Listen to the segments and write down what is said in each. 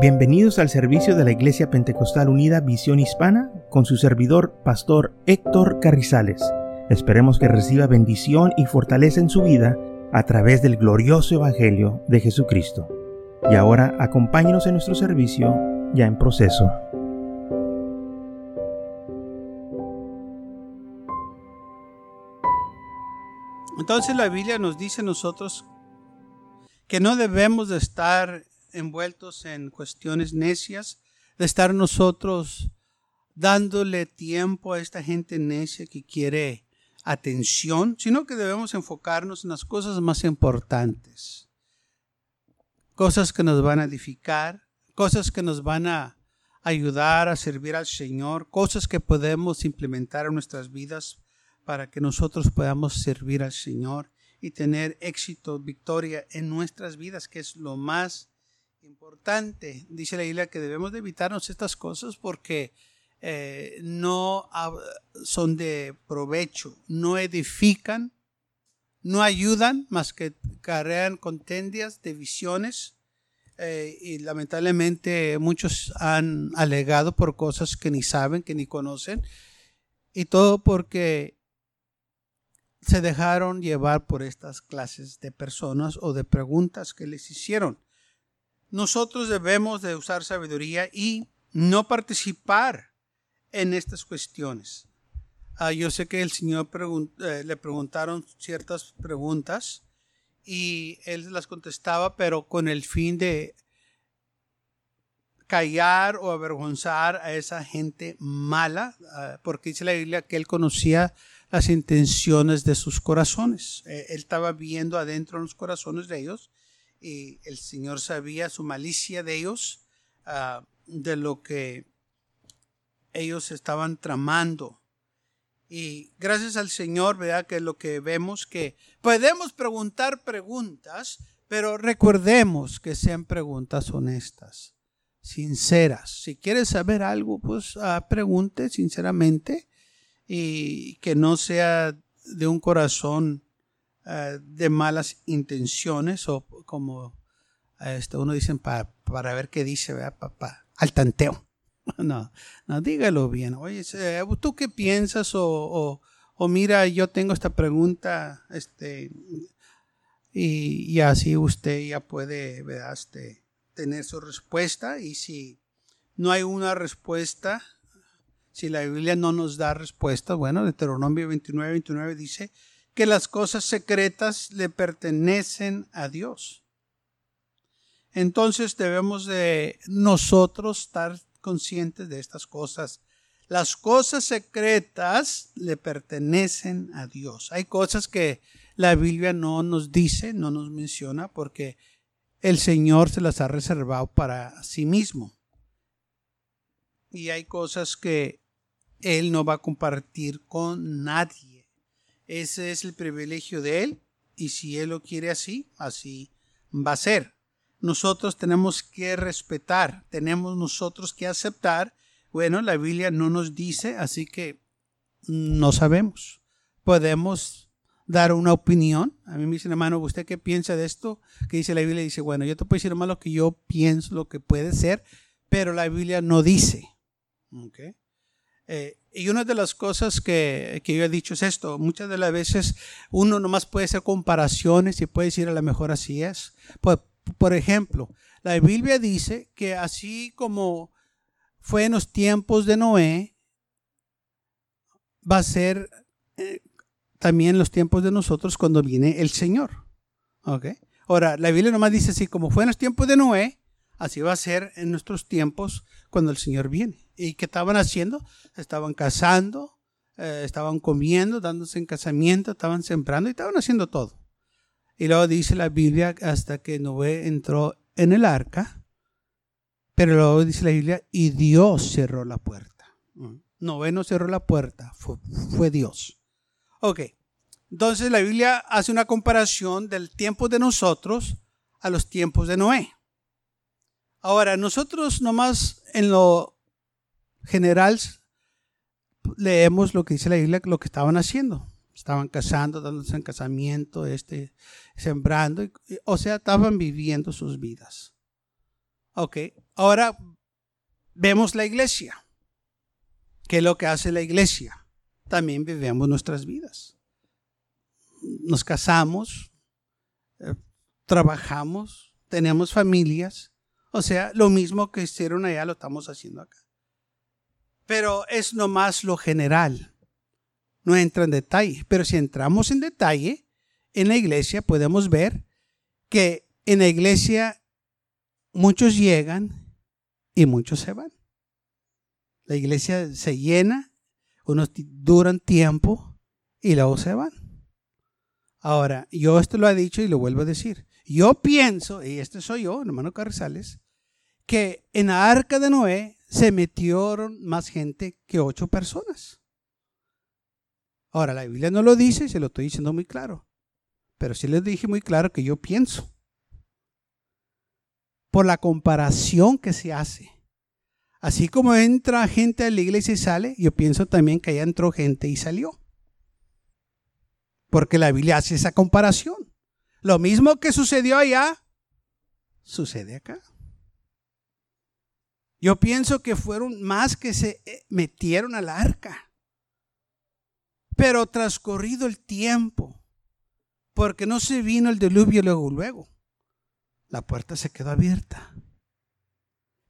Bienvenidos al servicio de la Iglesia Pentecostal Unida Visión Hispana con su servidor, Pastor Héctor Carrizales. Esperemos que reciba bendición y fortaleza en su vida a través del glorioso Evangelio de Jesucristo. Y ahora acompáñenos en nuestro servicio ya en proceso. Entonces la Biblia nos dice a nosotros que no debemos de estar envueltos en cuestiones necias, de estar nosotros dándole tiempo a esta gente necia que quiere atención, sino que debemos enfocarnos en las cosas más importantes. Cosas que nos van a edificar, cosas que nos van a ayudar a servir al Señor, cosas que podemos implementar en nuestras vidas para que nosotros podamos servir al Señor y tener éxito, victoria en nuestras vidas, que es lo más importante. Dice la Biblia que debemos de evitarnos estas cosas porque eh, no son de provecho, no edifican, no ayudan, más que carrean contendias, divisiones. Eh, y lamentablemente muchos han alegado por cosas que ni saben, que ni conocen. Y todo porque se dejaron llevar por estas clases de personas o de preguntas que les hicieron. Nosotros debemos de usar sabiduría y no participar en estas cuestiones. Ah, yo sé que el Señor eh, le preguntaron ciertas preguntas y él las contestaba, pero con el fin de callar o avergonzar a esa gente mala, ah, porque dice la Biblia que él conocía las intenciones de sus corazones. Eh, él estaba viendo adentro en los corazones de ellos y el Señor sabía su malicia de ellos, ah, de lo que ellos estaban tramando. Y gracias al Señor, vea que lo que vemos que podemos preguntar preguntas, pero recordemos que sean preguntas honestas, sinceras. Si quieres saber algo, pues ah, pregunte sinceramente y que no sea de un corazón eh, de malas intenciones o como este, uno dicen para, para ver qué dice, ¿verdad? al tanteo. No, no, dígalo bien. Oye, ¿tú qué piensas? O, o, mira, yo tengo esta pregunta, este, y, y así usted ya puede, ¿verdad? Este, tener su respuesta. Y si no hay una respuesta, si la Biblia no nos da respuesta, bueno, Deuteronomio 29, 29 dice, que las cosas secretas le pertenecen a Dios. Entonces debemos de nosotros estar conscientes de estas cosas. Las cosas secretas le pertenecen a Dios. Hay cosas que la Biblia no nos dice, no nos menciona, porque el Señor se las ha reservado para sí mismo. Y hay cosas que Él no va a compartir con nadie. Ese es el privilegio de Él y si Él lo quiere así, así va a ser. Nosotros tenemos que respetar, tenemos nosotros que aceptar. Bueno, la Biblia no nos dice, así que no sabemos. Podemos dar una opinión. A mí me dicen, hermano, ¿usted qué piensa de esto? Que dice la Biblia, dice, bueno, yo te puedo decir más lo que yo pienso, lo que puede ser, pero la Biblia no dice. ¿Okay? Eh, y una de las cosas que, yo he dicho es esto, muchas de las veces uno nomás puede hacer comparaciones y puede decir a lo mejor así es. Por, por ejemplo, la Biblia dice que así como fue en los tiempos de Noé, va a ser eh, también los tiempos de nosotros cuando viene el Señor. ¿Okay? Ahora, la Biblia nomás dice así, como fue en los tiempos de Noé, así va a ser en nuestros tiempos cuando el Señor viene. ¿Y qué estaban haciendo? Estaban casando, eh, estaban comiendo, dándose en casamiento, estaban sembrando y estaban haciendo todo. Y luego dice la Biblia hasta que Noé entró en el arca, pero luego dice la Biblia y Dios cerró la puerta. Mm. Noé no cerró la puerta, fue, fue Dios. Ok, entonces la Biblia hace una comparación del tiempo de nosotros a los tiempos de Noé. Ahora, nosotros nomás en lo general leemos lo que dice la Biblia, lo que estaban haciendo. Estaban casando, dándose en casamiento, este, sembrando, o sea, estaban viviendo sus vidas. Ok, Ahora vemos la iglesia. ¿Qué es lo que hace la iglesia? También vivimos nuestras vidas. Nos casamos, eh, trabajamos, tenemos familias. O sea, lo mismo que hicieron allá lo estamos haciendo acá. Pero es nomás lo general. No entra en detalle. Pero si entramos en detalle, en la iglesia podemos ver que en la iglesia muchos llegan y muchos se van. La iglesia se llena, unos duran tiempo y luego se van. Ahora, yo esto lo he dicho y lo vuelvo a decir. Yo pienso, y este soy yo, hermano Carrizales, que en la arca de Noé se metieron más gente que ocho personas. Ahora, la Biblia no lo dice y se lo estoy diciendo muy claro. Pero sí les dije muy claro que yo pienso. Por la comparación que se hace. Así como entra gente a la iglesia y sale, yo pienso también que allá entró gente y salió. Porque la Biblia hace esa comparación. Lo mismo que sucedió allá, sucede acá. Yo pienso que fueron más que se eh, metieron al arca. Pero transcurrido el tiempo, porque no se vino el diluvio luego, luego, la puerta se quedó abierta.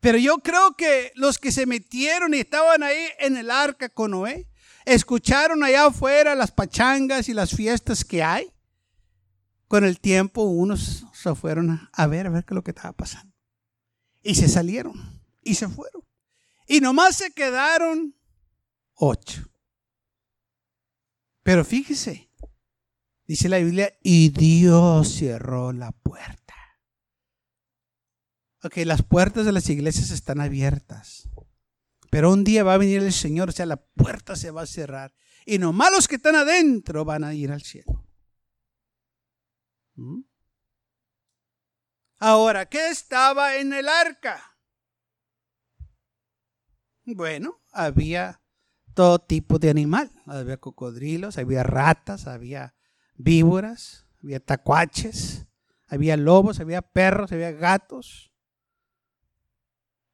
Pero yo creo que los que se metieron y estaban ahí en el arca con Noé, escucharon allá afuera las pachangas y las fiestas que hay. Con el tiempo unos se fueron a ver, a ver qué es lo que estaba pasando. Y se salieron y se fueron. Y nomás se quedaron ocho. Pero fíjese, dice la Biblia, y Dios cerró la puerta. Ok, las puertas de las iglesias están abiertas. Pero un día va a venir el Señor, o sea, la puerta se va a cerrar. Y nomás los que están adentro van a ir al cielo. ¿Mm? Ahora, ¿qué estaba en el arca? Bueno, había todo tipo de animal. Había cocodrilos, había ratas, había víboras, había tacuaches, había lobos, había perros, había gatos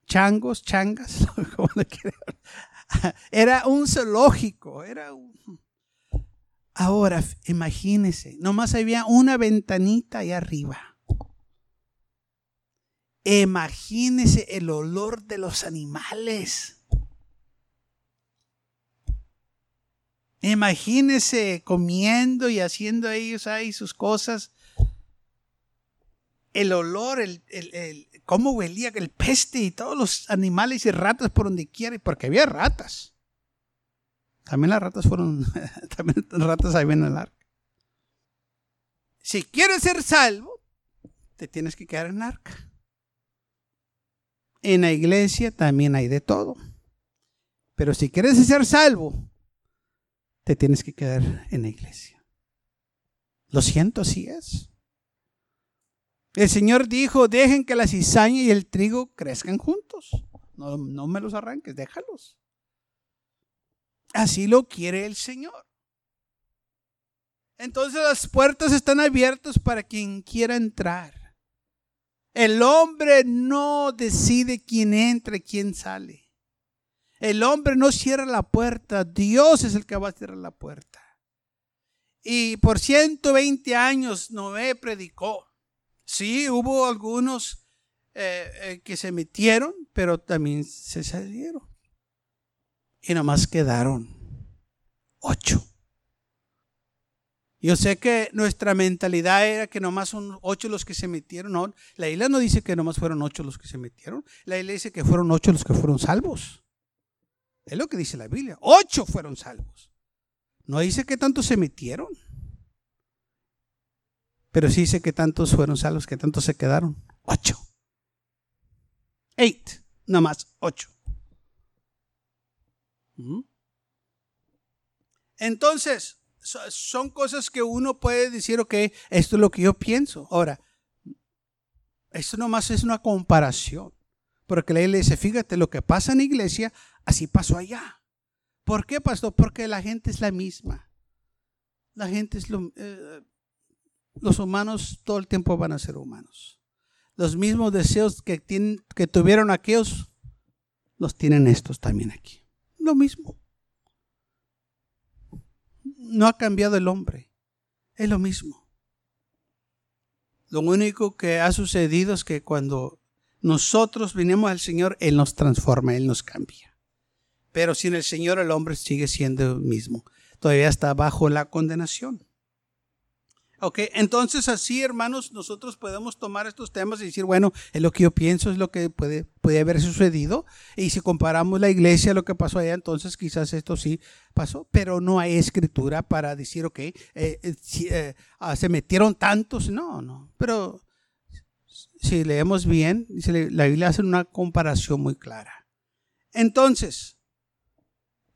changos, changas, era un zoológico, era Ahora, imagínense, nomás había una ventanita ahí arriba. Imagínense el olor de los animales. Imagínense comiendo y haciendo ellos ahí sus cosas. El olor, el, cómo huelía el peste y todos los animales y ratas por donde quiera, porque había ratas. También las ratas fueron, también las ratas ahí en el arca. Si quieres ser salvo, te tienes que quedar en el arca. En la iglesia también hay de todo. Pero si quieres ser salvo, te tienes que quedar en la iglesia. Lo siento, así es. El Señor dijo, dejen que la cizaña y el trigo crezcan juntos. No, no me los arranques, déjalos. Así lo quiere el Señor. Entonces las puertas están abiertas para quien quiera entrar. El hombre no decide quién entra y quién sale. El hombre no cierra la puerta, Dios es el que va a cerrar la puerta. Y por 120 años Noé predicó. Sí, hubo algunos eh, eh, que se metieron, pero también se salieron. Y nomás quedaron ocho. Yo sé que nuestra mentalidad era que nomás son ocho los que se metieron. No, la isla no dice que nomás fueron ocho los que se metieron. La isla dice que fueron ocho los que fueron salvos. Es lo que dice la Biblia. Ocho fueron salvos. No dice que tantos se metieron. Pero sí sé que tantos fueron salvos, que tantos se quedaron. Ocho. Eight. No más. Ocho. Entonces, son cosas que uno puede decir, ok, esto es lo que yo pienso. Ahora, esto nomás es una comparación. Porque la iglesia, fíjate, lo que pasa en la iglesia, así pasó allá. ¿Por qué, pastor? Porque la gente es la misma. La gente es lo, eh, los humanos todo el tiempo van a ser humanos. Los mismos deseos que, tienen, que tuvieron aquellos, los tienen estos también aquí. Lo mismo. No ha cambiado el hombre. Es lo mismo. Lo único que ha sucedido es que cuando nosotros vinimos al Señor, Él nos transforma, Él nos cambia. Pero sin el Señor el hombre sigue siendo el mismo. Todavía está bajo la condenación. Ok, entonces así, hermanos, nosotros podemos tomar estos temas y decir, bueno, es lo que yo pienso, es lo que puede, puede haber sucedido. Y si comparamos la iglesia a lo que pasó allá, entonces quizás esto sí pasó, pero no hay escritura para decir, ok, eh, eh, eh, ah, se metieron tantos. No, no. Pero si leemos bien, la Biblia hace una comparación muy clara. Entonces,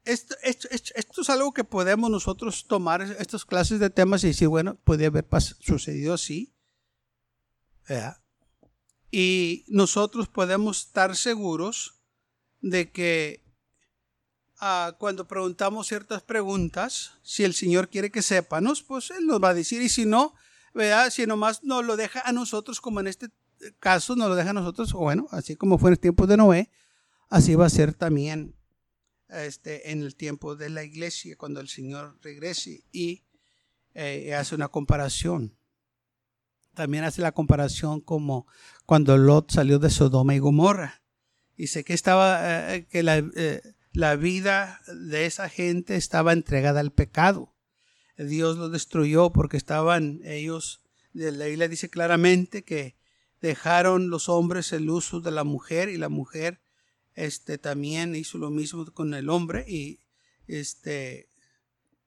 esto, es algo que podemos nosotros tomar estas clases de temas y decir, bueno, puede haber sucedido así. Y nosotros podemos estar seguros de que ah, cuando preguntamos ciertas preguntas, si el Señor quiere que sépanos, pues Él nos va a decir. Y si no, ¿verdad? si nomás nos lo deja a nosotros, como en este caso nos lo deja a nosotros, bueno, así como fue en el tiempo de Noé, así va a ser también este, en el tiempo de la iglesia, cuando el Señor regrese y eh, hace una comparación. También hace la comparación como cuando Lot salió de Sodoma y Gomorra. Dice que estaba, eh, que la, eh, la vida de esa gente estaba entregada al pecado. Dios lo destruyó porque estaban ellos, la Biblia dice claramente que dejaron los hombres el uso de la mujer y la mujer este también hizo lo mismo con el hombre y este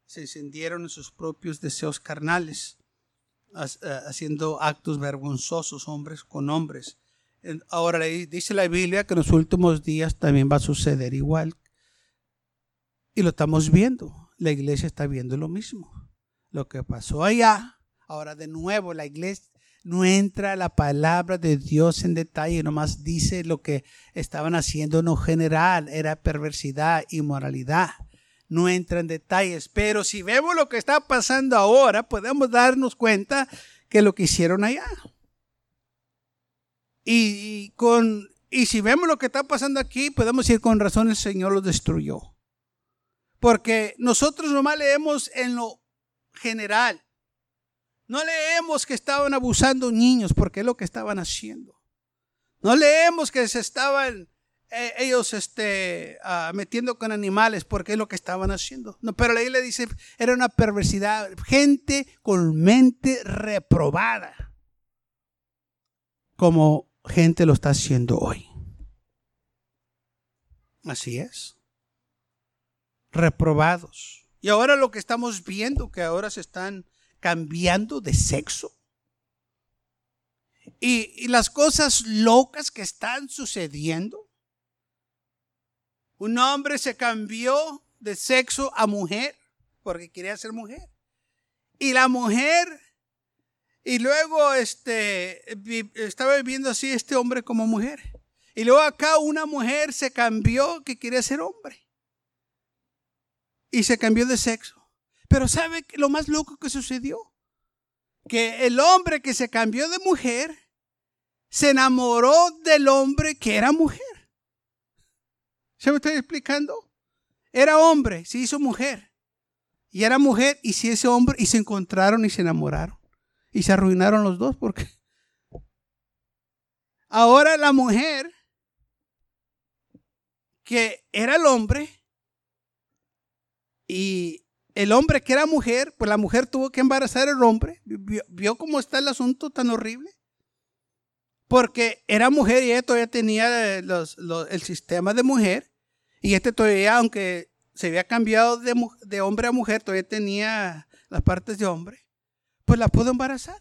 se encendieron en sus propios deseos carnales, eh, haciendo actos vergonzosos hombres con hombres. Ahora dice la Biblia que en los últimos días también va a suceder igual. Y lo estamos viendo. La iglesia está viendo lo mismo. Lo que pasó allá, ahora de nuevo la iglesia, no entra la palabra de Dios en detalle, nomás dice lo que estaban haciendo no general, era perversidad, inmoralidad. No entra en detalles, pero si vemos lo que está pasando ahora, podemos darnos cuenta que lo que hicieron allá. Y, con, y si vemos lo que está pasando aquí, podemos decir con razón el Señor lo destruyó. Porque nosotros nomás leemos en lo general. No leemos que estaban abusando niños porque es lo que estaban haciendo. No leemos que se estaban eh, ellos este, ah, metiendo con animales porque es lo que estaban haciendo. No, pero la Biblia dice, era una perversidad, gente con mente reprobada, como gente lo está haciendo hoy. Así es. Reprobados. Y ahora lo que estamos viendo, que ahora se están cambiando de sexo. Y, las cosas locas que están sucediendo. Un hombre se cambió de sexo a mujer porque quería ser mujer. Y la mujer, y luego este, estaba viviendo así este hombre como mujer. Y luego acá una mujer se cambió que quería ser hombre. Y se cambió de sexo. Pero ¿sabe lo más loco que sucedió? Que el hombre que se cambió de mujer se enamoró del hombre que era mujer. ¿Se me estoy explicando? Era hombre, se hizo mujer. Y era mujer y se ese hombre y se encontraron y se enamoraron. Y se arruinaron los dos porque ahora la mujer que era el hombre y el hombre que era mujer, pues la mujer tuvo que embarazar al hombre. ¿Vio, cómo está el asunto tan horrible? Porque era mujer y ella todavía tenía eh, el sistema de mujer. Y este todavía, aunque se había cambiado de, de hombre a mujer, todavía tenía las partes de hombre. Pues la pudo embarazar.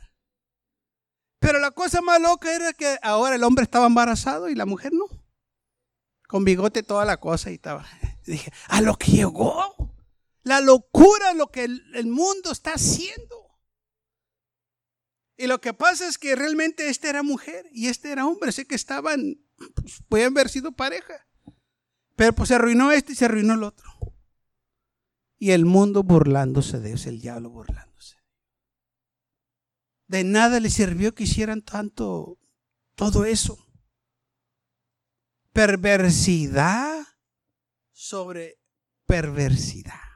Pero la cosa más loca era que ahora el hombre estaba embarazado y la mujer no. Con bigote toda la cosa y estaba. dije, a lo que llegó. La locura, lo que el, mundo está haciendo. Y lo que pasa es que realmente este era mujer y este era hombre. Sé que estaban, pues, pueden haber sido pareja. Pero pues se arruinó este y se arruinó el otro. Y el mundo burlándose de Dios, el diablo burlándose. De nada le sirvió que hicieran tanto, Todo eso. Perversidad sobre perversidad.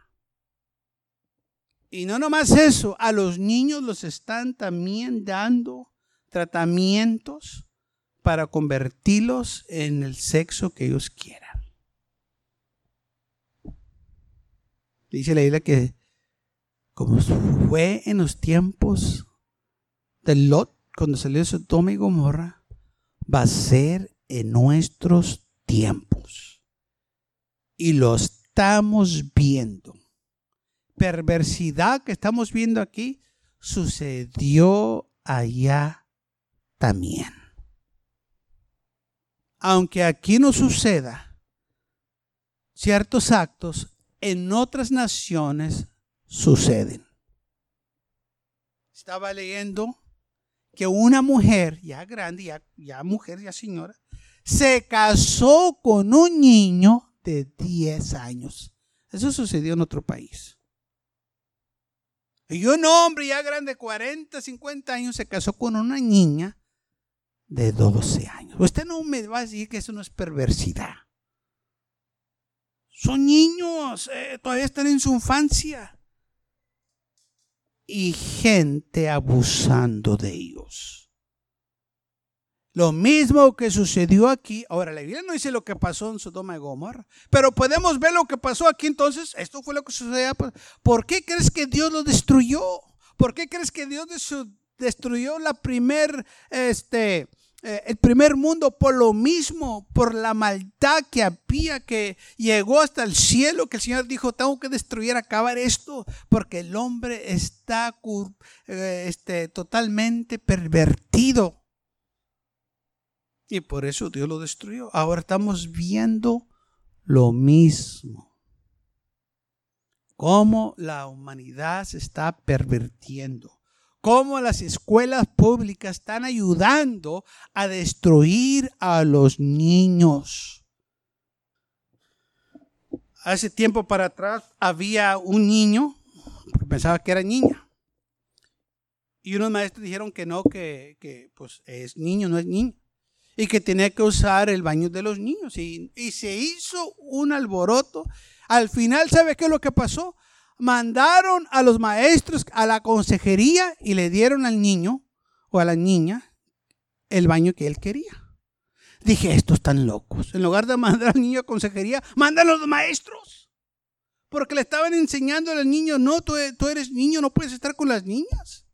Y no nomás eso, a los niños los están también dando tratamientos para convertirlos en el sexo que ellos quieran. Dice la isla que como fue en los tiempos de Lot, cuando salió Sodoma y Gomorra, va a ser en nuestros tiempos. Y lo estamos viendo. Perversidad que estamos viendo aquí sucedió allá también. Aunque aquí no suceda ciertos actos, en otras naciones suceden. Estaba leyendo que una mujer, ya grande, ya, ya mujer, ya señora, se casó con un niño de 10 años. Eso sucedió en otro país. Y un hombre ya grande, 40, 50 años, se casó con una niña de 12 años. Usted no me va a decir que eso no es perversidad. Son niños, eh, todavía están en su infancia. Y gente abusando de ellos. Lo mismo que sucedió aquí. Ahora, la Biblia no dice lo que pasó en Sodoma y Gomorra, pero podemos ver lo que pasó aquí entonces. Esto fue lo que sucedió. ¿Por qué crees que Dios lo destruyó? ¿Por qué crees que Dios destruyó la primer, este, eh, el primer mundo por lo mismo, por la maldad que había, que llegó hasta el cielo, que el Señor dijo, tengo que destruir, acabar esto, porque el hombre está eh, este, totalmente pervertido. Y por eso Dios lo destruyó. Ahora estamos viendo lo mismo. Cómo la humanidad se está pervirtiendo. Cómo las escuelas públicas están ayudando a destruir a los niños. Hace tiempo para atrás había un niño, pensaba que era niña. Y unos maestros dijeron que no, que, pues es niño, no es niño y que tenía que usar el baño de los niños. Y, se hizo un alboroto. Al final, ¿sabe qué es lo que pasó? Mandaron a los maestros a la consejería y le dieron al niño o a la niña el baño que él quería. Dije, estos están locos. En lugar de mandar al niño a consejería, mandan a los maestros. Porque le estaban enseñando al niño, no, tú, tú eres niño, no puedes estar con las niñas.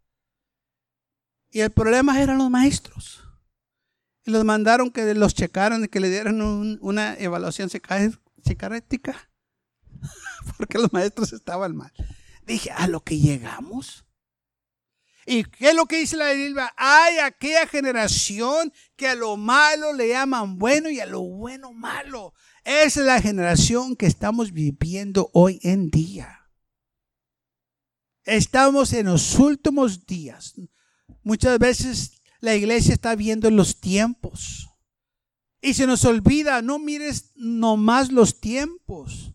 Y el problema eran los maestros. Y los mandaron que los checaran y que le dieran una evaluación psiquiátrica. Porque los maestros estaban mal. Dije, a lo que llegamos. ¿Y qué es lo que dice la Biblia? Hay aquella generación que a lo malo le llaman bueno y a lo bueno malo. Esa es la generación que estamos viviendo hoy en día. Estamos en los últimos días. Muchas veces la iglesia está viendo los tiempos. Y se nos olvida, no mires nomás los tiempos.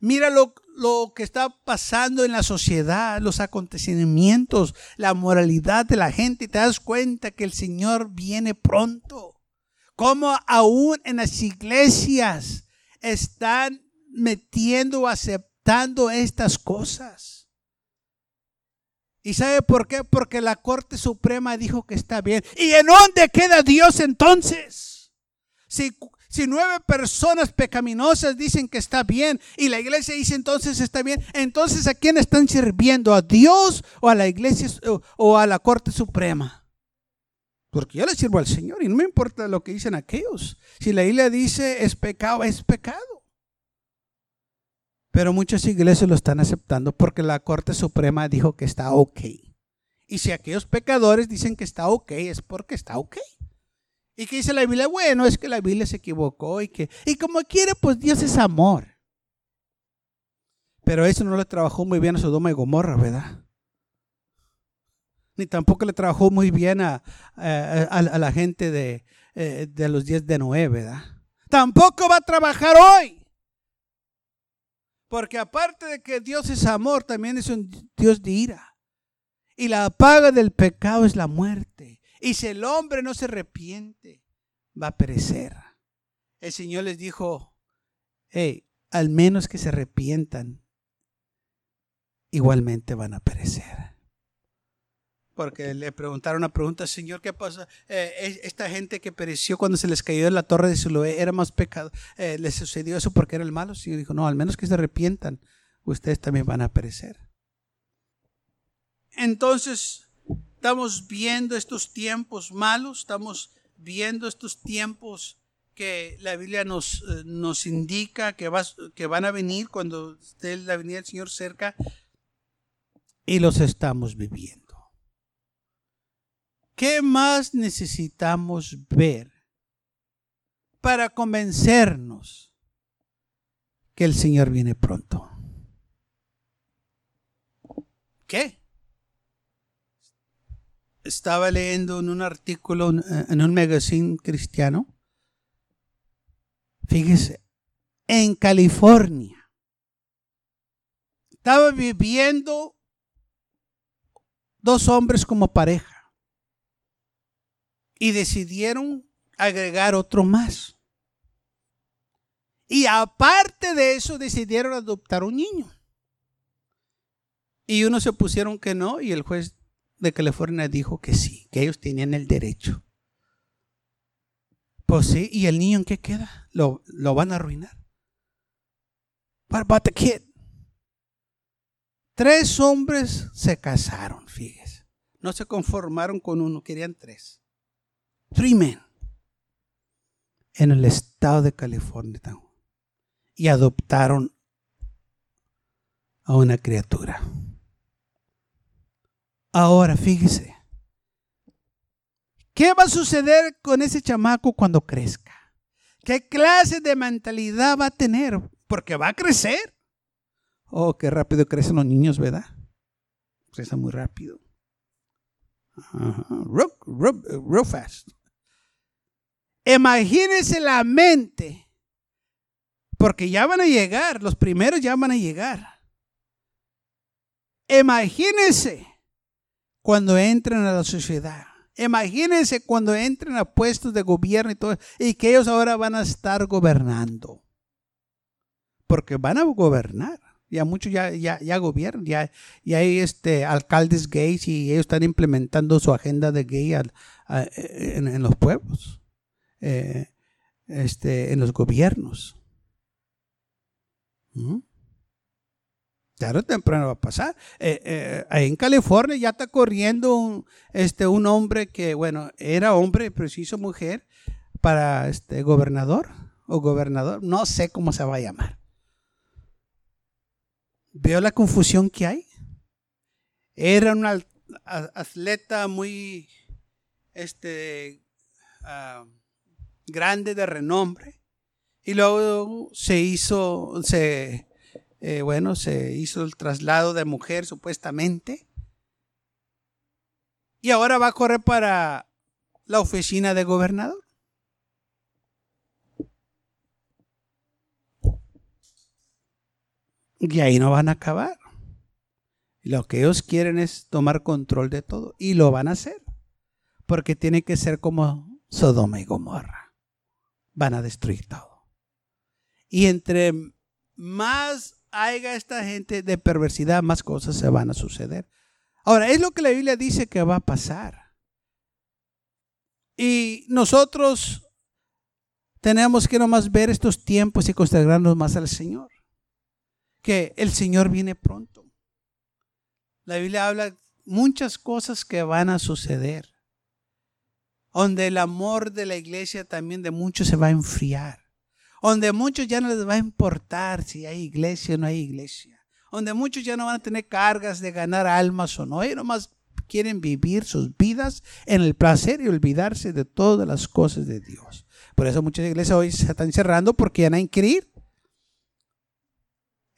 Mira lo, lo, que está pasando en la sociedad, los acontecimientos, la moralidad de la gente y te das cuenta que el Señor viene pronto. Como aún en las iglesias están metiendo o aceptando estas cosas. ¿Y sabe por qué? Porque la Corte Suprema dijo que está bien. ¿Y en dónde queda Dios entonces? Si, si nueve personas pecaminosas dicen que está bien y la iglesia dice entonces está bien, entonces ¿a quién están sirviendo? ¿A Dios o a la iglesia o a la Corte Suprema? Porque yo le sirvo al Señor y no me importa lo que dicen aquellos. Si la iglesia dice es pecado, es pecado. Pero muchas iglesias lo están aceptando porque la Corte Suprema dijo que está ok. Y si aquellos pecadores dicen que está ok, es porque está ok. Y que dice la Biblia, bueno, es que la Biblia se equivocó y que, y como quiere, pues Dios es amor. Pero eso no le trabajó muy bien a Sodoma y Gomorra, ¿verdad? Ni tampoco le trabajó muy bien a, la gente de, eh, de los días de Noé, ¿verdad? Tampoco va a trabajar hoy. Porque aparte de que Dios es amor, también es un Dios de ira. Y la paga del pecado es la muerte. Y si el hombre no se arrepiente, va a perecer. El Señor les dijo, hey, al menos que se arrepientan, igualmente van a perecer. Porque le preguntaron una pregunta, Señor, ¿qué pasa? Eh, esta gente que pereció cuando se les cayó de la torre de Siloé era más pecado. Eh, ¿Les sucedió eso porque era el malo? El Señor dijo, no, al menos que se arrepientan, ustedes también van a perecer. Entonces, estamos viendo estos tiempos malos, estamos viendo estos tiempos que la Biblia nos, eh, nos indica que, que van a venir cuando esté la venida del Señor cerca y los estamos viviendo. ¿Qué más necesitamos ver para convencernos que el Señor viene pronto? ¿Qué? Estaba leyendo en un artículo en un magazine cristiano. Fíjese, en California. Estaba viviendo dos hombres como pareja y decidieron agregar otro más. Y aparte de eso decidieron adoptar un niño. Y unos se pusieron que no y el juez de California dijo que sí, que ellos tenían el derecho. Pues sí, ¿y el niño en qué queda? Lo, lo van a arruinar. What about the kid? Tres hombres se casaron, fíjese. No se conformaron con uno, querían tres. En el estado de California. Y adoptaron a una criatura. Ahora, fíjese. ¿Qué va a suceder con ese chamaco cuando crezca? ¿Qué clase de mentalidad va a tener? Porque va a crecer. Oh, qué rápido crecen los niños, ¿verdad? Crecen muy rápido. Real, fast. Imagínense la mente, porque ya van a llegar, los primeros ya van a llegar. Imagínense cuando entren a la sociedad. Imagínense cuando entren a puestos de gobierno y todo, y que ellos ahora van a estar gobernando. Porque van a gobernar. Ya muchos ya, ya, ya gobiernan, ya, ya hay este, alcaldes gays y ellos están implementando su agenda de gay en, los pueblos, eh, este, en los gobiernos. ¿Mm? Claro, temprano va a pasar. Eh, eh, ahí en California ya está corriendo un, este, un hombre que, bueno, era hombre, preciso mujer, para este gobernador o gobernador, no sé cómo se va a llamar. ¿Veo la confusión que hay? Era un atleta muy este, ah, grande de renombre y luego se hizo, se, eh, bueno, se hizo el traslado de mujer supuestamente y ahora va a correr para la oficina de gobernador. Y ahí no van a acabar. Lo que ellos quieren es tomar control de todo. Y lo van a hacer. Porque tiene que ser como Sodoma y Gomorra. Van a destruir todo. Y entre más haya esta gente de perversidad, más cosas se van a suceder. Ahora, es lo que la Biblia dice que va a pasar. Y nosotros tenemos que nomás ver estos tiempos y consagrarnos más al Señor que el Señor viene pronto. La Biblia habla muchas cosas que van a suceder, donde el amor de la iglesia también de muchos se va a enfriar, donde muchos ya no les va a importar si hay iglesia o no hay iglesia, donde muchos ya no van a tener cargas de ganar almas o no, ellos nomás quieren vivir sus vidas en el placer y olvidarse de todas las cosas de Dios. Por eso muchas iglesias hoy se están cerrando porque ya no hay ir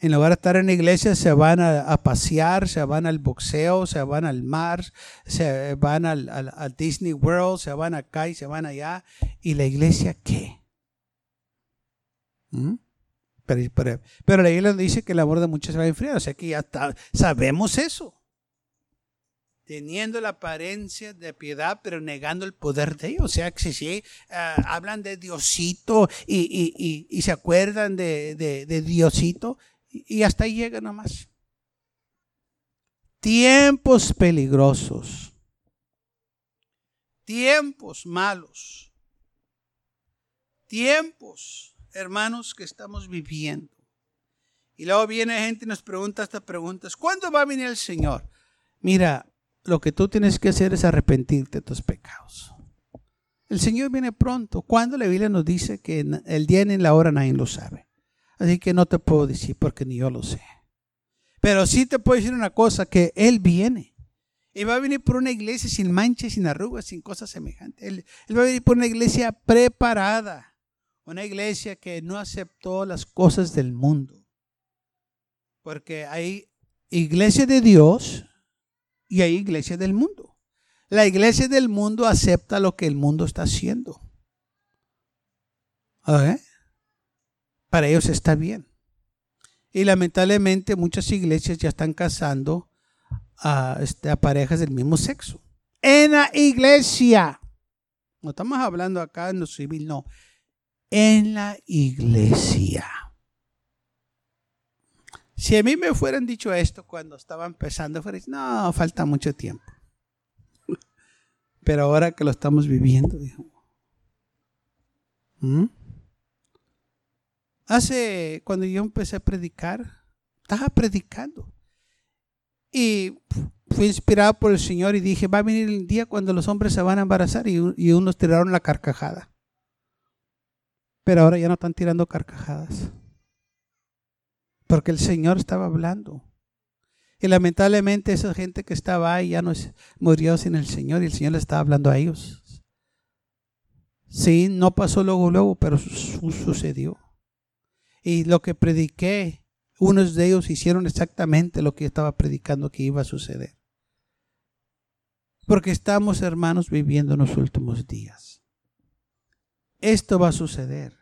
en lugar de estar en la iglesia, se van a, pasear, se van al boxeo, se van al mar, se van al, Disney World, se van acá y se van allá. ¿Y la iglesia qué? ¿Mm? Pero, la iglesia dice que el amor de muchos se va a enfriar, o sea que ya sabemos eso. teniendo la apariencia de piedad, pero negando el poder de ellos. O sea, que si, ah, hablan de Diosito y, se acuerdan de, Diosito, y hasta ahí llega nomás. Tiempos peligrosos. Tiempos malos. Tiempos, hermanos, que estamos viviendo. Y luego viene gente y nos pregunta estas preguntas. ¿Cuándo va a venir el Señor? Mira, lo que tú tienes que hacer es arrepentirte de tus pecados. El Señor viene pronto. Cuando la Biblia nos dice que el día ni la hora nadie lo sabe. Así que no te puedo decir porque ni yo lo sé. Pero sí te puedo decir una cosa, que Él viene. Y va a venir por una iglesia sin manchas, sin arrugas, sin cosas semejantes. Él, va a venir por una iglesia preparada. Una iglesia que no aceptó las cosas del mundo. Porque hay iglesia de Dios y hay iglesia del mundo. La iglesia del mundo acepta lo que el mundo está haciendo. Para ellos está bien. Y lamentablemente muchas iglesias ya están casando a, este, a parejas del mismo sexo. En la iglesia. No estamos hablando acá en lo civil, no. En la iglesia. Si a mí me fueran dicho esto cuando estaba empezando, fuera no, falta mucho tiempo. Pero ahora que lo estamos viviendo, ¿Mm? Hace, cuando yo empecé a predicar, estaba predicando. Y fui inspirado por el Señor y dije, va a venir el día cuando los hombres se van a embarazar y, y unos tiraron la carcajada. Pero ahora ya no están tirando carcajadas. Porque el Señor estaba hablando. Y lamentablemente esa gente que estaba ahí ya no murió sin el Señor y el Señor le estaba hablando a ellos. Sí, no pasó luego, luego, pero sucedió. Y lo que prediqué, unos de ellos hicieron exactamente lo que estaba predicando que iba a suceder. Porque estamos, hermanos, viviendo en los últimos días. Esto va a suceder.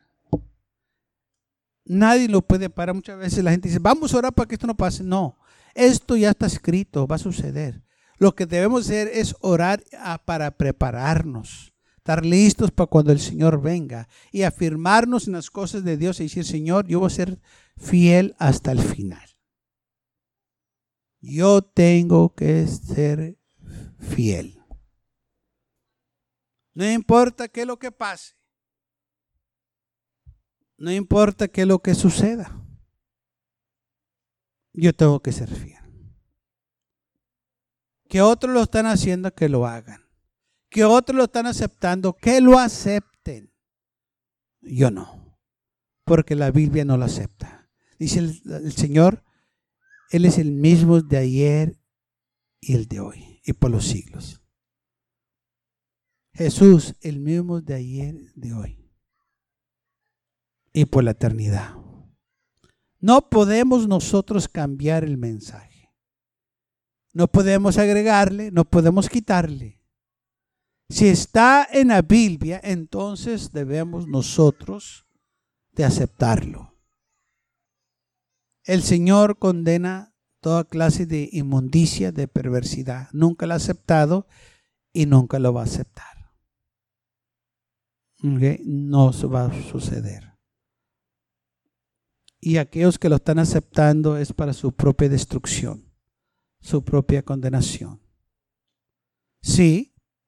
Nadie lo puede parar. Muchas veces la gente dice, vamos a orar para que esto no pase. No, esto ya está escrito, va a suceder. Lo que debemos hacer es orar para prepararnos, estar listos para cuando el Señor venga y afirmarnos en las cosas de Dios y decir, Señor, yo voy a ser fiel hasta el final. Yo tengo que ser fiel. No importa qué es lo que pase. No importa qué es lo que suceda. Yo tengo que ser fiel. Que otros lo están haciendo, que lo hagan. Que otros lo están aceptando, que lo acepten. Yo no. Porque la Biblia no lo acepta. Dice el, Señor, Él es el mismo de ayer y el de hoy y por los siglos. Jesús, el mismo de ayer y de hoy y por la eternidad. No podemos nosotros cambiar el mensaje. No podemos agregarle, no podemos quitarle. Si está en la Biblia, entonces debemos nosotros de aceptarlo. El Señor condena toda clase de inmundicia, de perversidad. Nunca lo ha aceptado y nunca lo va a aceptar. No se va a suceder y aquellos que lo están aceptando es para su propia destrucción, su propia condenación. Sí,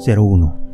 78501.